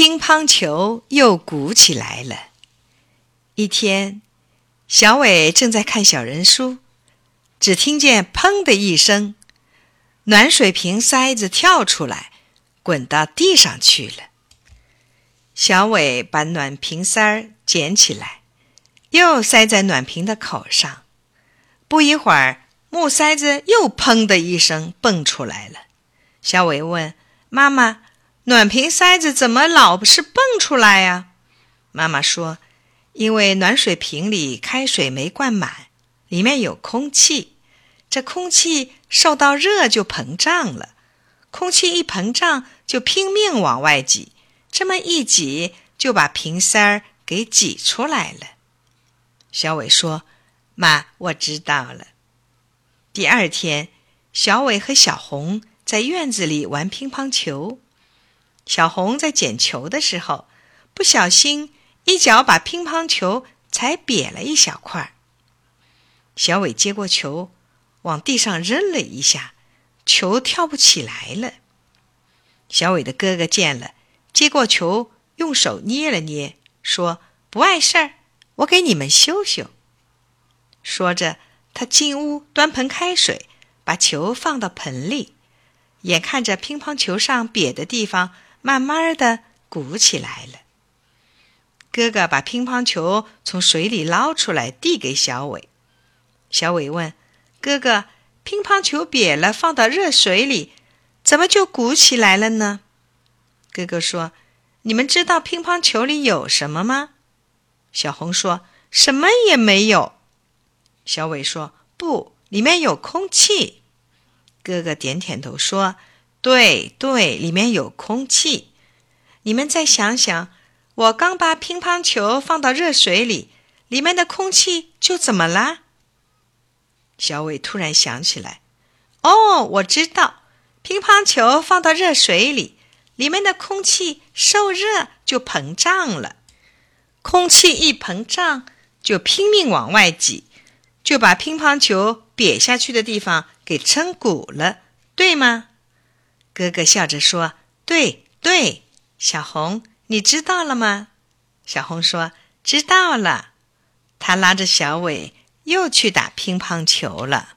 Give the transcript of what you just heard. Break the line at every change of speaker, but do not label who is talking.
乒乓球又鼓起来了。一天，小伟正在看小人书，只听见“砰”的一声，暖水瓶塞子跳出来，滚到地上去了。小伟把暖瓶塞儿捡起来，又塞在暖瓶的口上。不一会儿，木塞子又“砰”的一声蹦出来了。小伟问妈妈：“暖瓶塞子怎么老是蹦出来呀？”妈妈说：“因为暖水瓶里开水没灌满，里面有空气，这空气受到热就膨胀了。空气一膨胀，就拼命往外挤，这么一挤，就把瓶塞儿给挤出来了。”小伟说：“妈，我知道了。”第二天，小伟和小红。在院子里玩乒乓球，小红在捡球的时候，不小心一脚把乒乓球踩瘪了一小块。小伟接过球，往地上扔了一下，球跳不起来了。小伟的哥哥见了，接过球，用手捏了捏，说：“不碍事儿，我给你们修修。”说着，他进屋端盆开水，把球放到盆里。眼看着乒乓球上瘪的地方慢慢的鼓起来了，哥哥把乒乓球从水里捞出来，递给小伟。小伟问：“哥哥，乒乓球瘪了，放到热水里，怎么就鼓起来了呢？”哥哥说：“你们知道乒乓球里有什么吗？”小红说：“什么也没有。”小伟说：“不，里面有空气。”哥哥点点头说：“对对，里面有空气。你们再想想，我刚把乒乓球放到热水里，里面的空气就怎么啦？”小伟突然想起来：“哦，我知道，乒乓球放到热水里，里面的空气受热就膨胀了。空气一膨胀，就拼命往外挤，就把乒乓球瘪下去的地方。”给撑鼓了，对吗？哥哥笑着说：“对对。”小红，你知道了吗？小红说：“知道了。”他拉着小伟又去打乒乓球了。